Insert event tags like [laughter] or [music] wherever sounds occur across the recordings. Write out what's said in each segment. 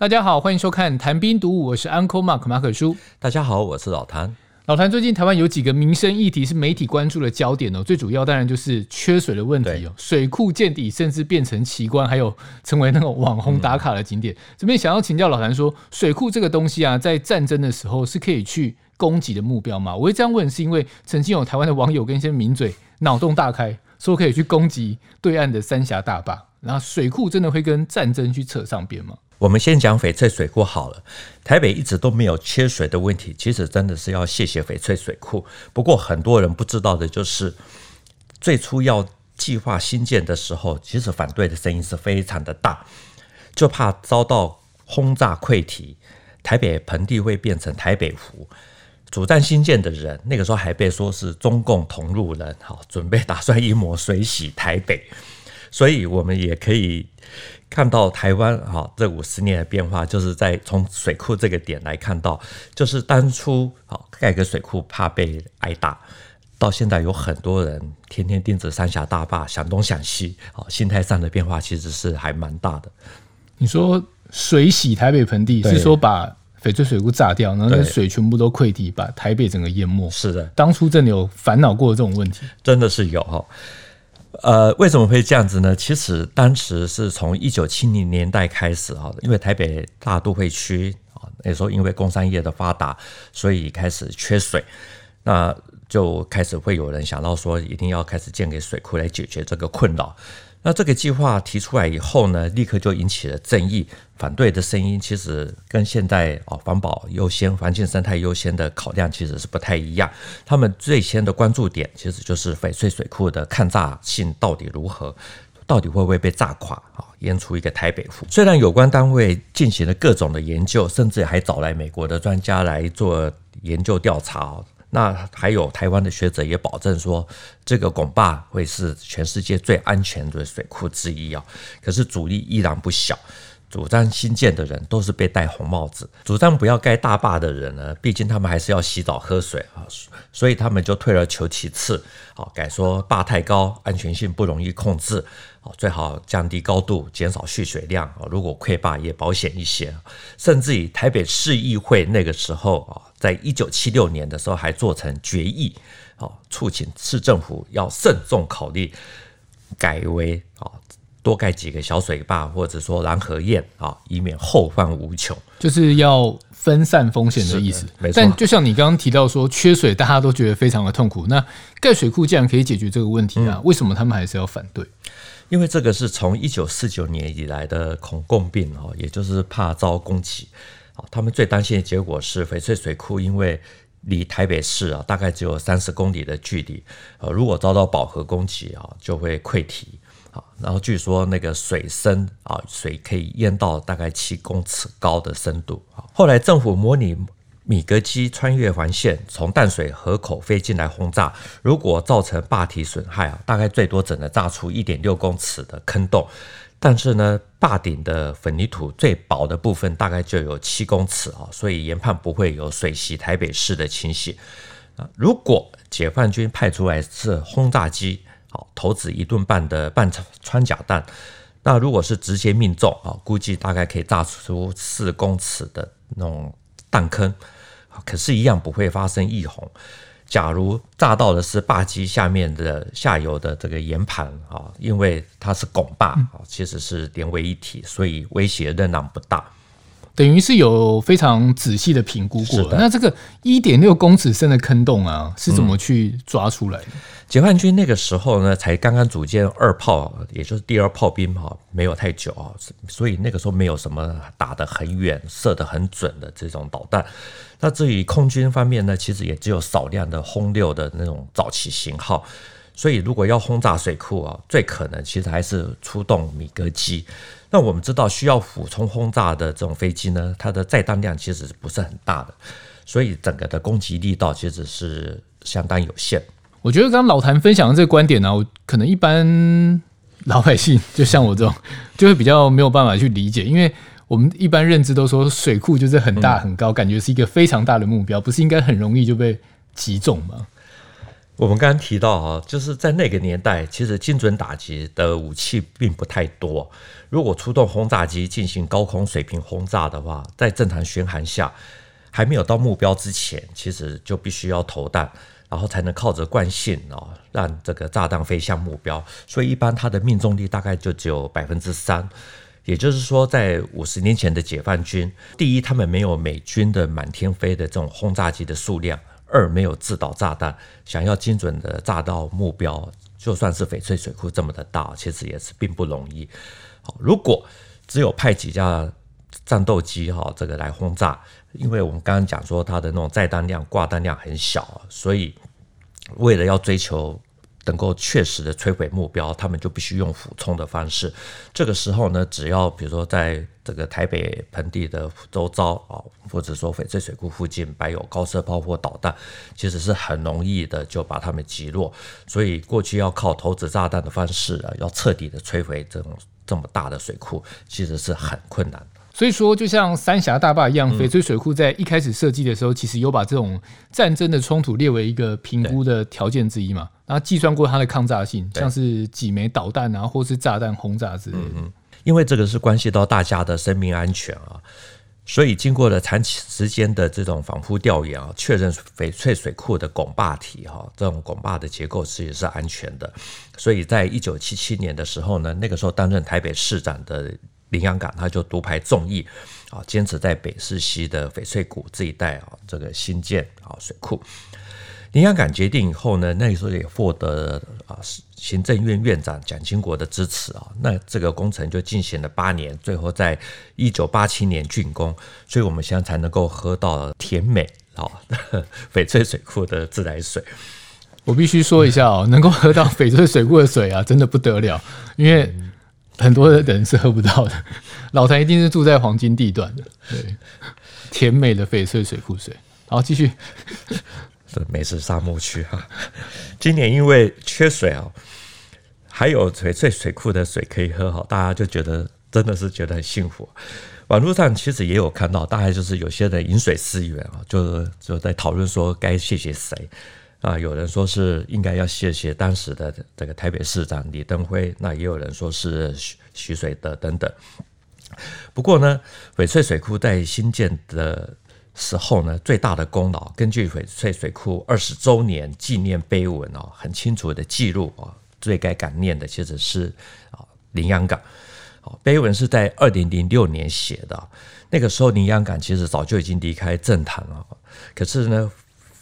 大家好，欢迎收看《谈兵读武》，我是 Uncle Mark 马可叔。大家好，我是老谭。老谭，最近台湾有几个民生议题是媒体关注的焦点哦，最主要当然就是缺水的问题哦，水库见底，甚至变成奇观，还有成为那种网红打卡的景点。嗯、这边想要请教老谭说，水库这个东西啊，在战争的时候是可以去攻击的目标吗？我会这样问，是因为曾经有台湾的网友跟一些名嘴脑洞大开，说可以去攻击对岸的三峡大坝，然后水库真的会跟战争去扯上边吗？我们先讲翡翠水库好了，台北一直都没有缺水的问题，其实真的是要谢谢翡翠水库。不过很多人不知道的就是，最初要计划新建的时候，其实反对的声音是非常的大，就怕遭到轰炸溃堤，台北盆地会变成台北湖。主战新建的人那个时候还被说是中共同路人，好，准备打算一抹水洗台北。所以我们也可以看到台湾啊，这五十年的变化，就是在从水库这个点来看到，就是当初啊盖个水库怕被挨打，到现在有很多人天天盯着三峡大坝想东想西，啊，心态上的变化其实是还蛮大的。你说水洗台北盆地，是说把翡翠水库炸掉，然后那水全部都溃堤，把台北整个淹没？是的，当初真的有烦恼过这种问题？真的是有哈。呃，为什么会这样子呢？其实当时是从一九七零年代开始啊，因为台北大都会区啊，那时候因为工商业的发达，所以开始缺水，那就开始会有人想到说，一定要开始建给水库来解决这个困扰。那这个计划提出来以后呢，立刻就引起了争议，反对的声音其实跟现在啊环保优先、环境生态优先的考量其实是不太一样。他们最先的关注点其实就是翡翠水库的抗炸性到底如何，到底会不会被炸垮啊，淹出一个台北湖。虽然有关单位进行了各种的研究，甚至还找来美国的专家来做研究调查。那还有台湾的学者也保证说，这个拱坝会是全世界最安全的水库之一啊。可是阻力依然不小，主张新建的人都是被戴红帽子，主张不要盖大坝的人呢，毕竟他们还是要洗澡喝水啊，所以他们就退而求其次，好改说坝太高，安全性不容易控制，最好降低高度，减少蓄水量啊，如果溃坝也保险一些，甚至于台北市议会那个时候啊。在一九七六年的时候，还做成决议，哦，促请市政府要慎重考虑，改为啊多盖几个小水坝，或者说拦河堰啊，以免后患无穷。就是要分散风险的意思。没错。但就像你刚刚提到说，缺水大家都觉得非常的痛苦。那盖水库既然可以解决这个问题啊，嗯、为什么他们还是要反对？因为这个是从一九四九年以来的恐共病哦，也就是怕遭攻击。他们最担心的结果是翡翠水库，因为离台北市啊大概只有三十公里的距离，呃，如果遭到饱和攻击啊，就会溃堤啊。然后据说那个水深啊，水可以淹到大概七公尺高的深度啊。后来政府模拟米格机穿越环线，从淡水河口飞进来轰炸，如果造成坝体损害啊，大概最多只能炸出一点六公尺的坑洞。但是呢，坝顶的混凝土最薄的部分大概就有七公尺啊，所以研判不会有水袭台北市的情形。如果解放军派出来是轰炸机，好投掷一顿半的半穿甲弹，那如果是直接命中啊，估计大概可以炸出四公尺的那种弹坑，可是，一样不会发生溢洪。假如炸到的是坝基下面的下游的这个岩盘啊，因为它是拱坝啊，其实是连为一体，所以威胁仍然不大。等于是有非常仔细的评估过。那这个一点六公尺深的坑洞啊，是怎么去抓出来的？嗯解放军那个时候呢，才刚刚组建二炮，也就是第二炮兵哈，没有太久啊，所以那个时候没有什么打得很远、射得很准的这种导弹。那至于空军方面呢，其实也只有少量的轰六的那种早期型号。所以如果要轰炸水库啊，最可能其实还是出动米格机。那我们知道，需要俯冲轰炸的这种飞机呢，它的载弹量其实不是很大的，所以整个的攻击力道其实是相当有限。我觉得刚刚老谭分享的这个观点呢、啊，我可能一般老百姓就像我这种，[laughs] 就会比较没有办法去理解，因为我们一般认知都说水库就是很大很高，感觉是一个非常大的目标，不是应该很容易就被击中吗？我们刚刚提到啊，就是在那个年代，其实精准打击的武器并不太多。如果出动轰炸机进行高空水平轰炸的话，在正常巡航下，还没有到目标之前，其实就必须要投弹，然后才能靠着惯性哦，让这个炸弹飞向目标。所以一般它的命中率大概就只有百分之三。也就是说，在五十年前的解放军，第一，他们没有美军的满天飞的这种轰炸机的数量。二没有制导炸弹，想要精准的炸到目标，就算是翡翠水库这么的大，其实也是并不容易。好，如果只有派几架战斗机哈，这个来轰炸，因为我们刚刚讲说它的那种载弹量、挂弹量很小，所以为了要追求。能够确实的摧毁目标，他们就必须用俯冲的方式。这个时候呢，只要比如说在这个台北盆地的周遭啊，或者说翡翠水库附近摆有高射炮或导弹，其实是很容易的就把他们击落。所以过去要靠投掷炸弹的方式啊，要彻底的摧毁这种这么大的水库，其实是很困难。所以说，就像三峡大坝一样，翡翠水库在一开始设计的时候，其实有把这种战争的冲突列为一个评估的条件之一嘛。然后计算过它的抗炸性，像是几枚导弹啊，或是炸弹轰炸之类的。嗯，因为这个是关系到大家的生命安全啊，所以经过了长期时间的这种反复调研啊，确认翡翠水库的拱坝体哈，这种拱坝的结构是也是安全的。所以在一九七七年的时候呢，那个时候担任台北市长的。林洋港他就独排众议啊，坚持在北势溪的翡翠谷这一带啊，这个新建啊水库。林洋港决定以后呢，那时候也获得啊行政院院长蒋经国的支持啊，那这个工程就进行了八年，最后在一九八七年竣工，所以我们现在才能够喝到甜美啊 [laughs] 翡翠水库的自来水。我必须说一下哦，能够喝到翡翠水库的水啊，真的不得了，因为。很多的人是喝不到的，[laughs] 老谭一定是住在黄金地段的，对，甜美的翡翠水库水。好，继续，[laughs] 是美食沙漠区哈。今年因为缺水啊，还有翡翠水库的水可以喝，好，大家就觉得真的是觉得很幸福。网络上其实也有看到，大概就是有些人饮水思源啊，就就在讨论说该谢谢谁。啊，有人说是应该要谢谢当时的这个台北市长李登辉，那也有人说是许许水德等等。不过呢，翡翠水库在新建的时候呢，最大的功劳，根据翡翠水库二十周年纪念碑文哦，很清楚的记录啊，最该感念的其实是啊林洋港。碑文是在二零零六年写的，那个时候林洋港其实早就已经离开政坛了，可是呢。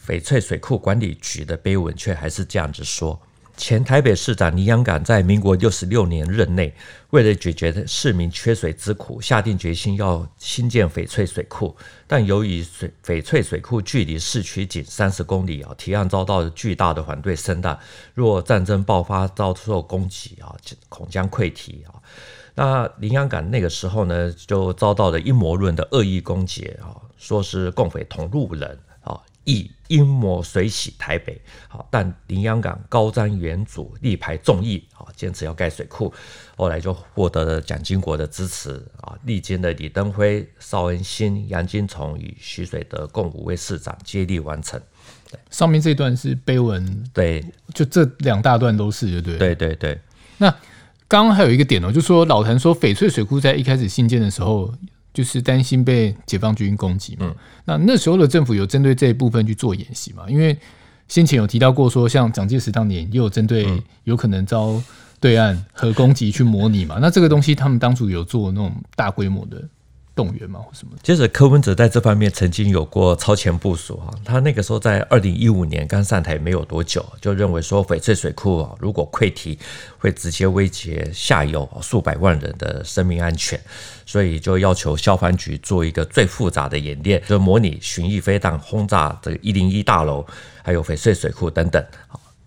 翡翠水库管理局的碑文却还是这样子说：前台北市长林洋港在民国六十六年任内，为了解决市民缺水之苦，下定决心要新建翡翠水库。但由于水翡翠水库距离市区仅三十公里啊，提案遭到巨大的反对声浪。若战争爆发遭受攻击啊，恐将溃堤啊。那林洋港那个时候呢，就遭到了阴谋论的恶意攻击啊，说是共匪同路人啊。以阴谋水洗台北，好，但林洋港高瞻远瞩，力排众议，好，坚持要盖水库，后来就获得了蒋经国的支持啊，历经了李登辉、邵恩新、杨金崇与徐水德共五位市长接力完成。上面这段是碑文，对，就这两大段都是，对对对对。那刚刚还有一个点哦，就说老谭说翡翠水库在一开始兴建的时候。就是担心被解放军攻击嘛、嗯，那那时候的政府有针对这一部分去做演习嘛？因为先前有提到过，说像蒋介石当年也有针对有可能遭对岸核攻击去模拟嘛。那这个东西他们当初有做那种大规模的。动员吗？或什么？其实柯文哲在这方面曾经有过超前部署哈，他那个时候在二零一五年刚上台没有多久，就认为说翡翠水库啊，如果溃堤，会直接威胁下游数百万人的生命安全，所以就要求消防局做一个最复杂的演练，就模拟巡弋飞弹轰炸这个一零一大楼，还有翡翠水库等等。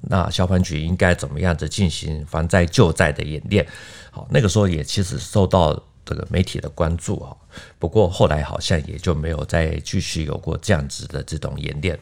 那消防局应该怎么样子进行防灾救灾的演练？好，那个时候也其实受到。这个媒体的关注啊，不过后来好像也就没有再继续有过这样子的这种演练。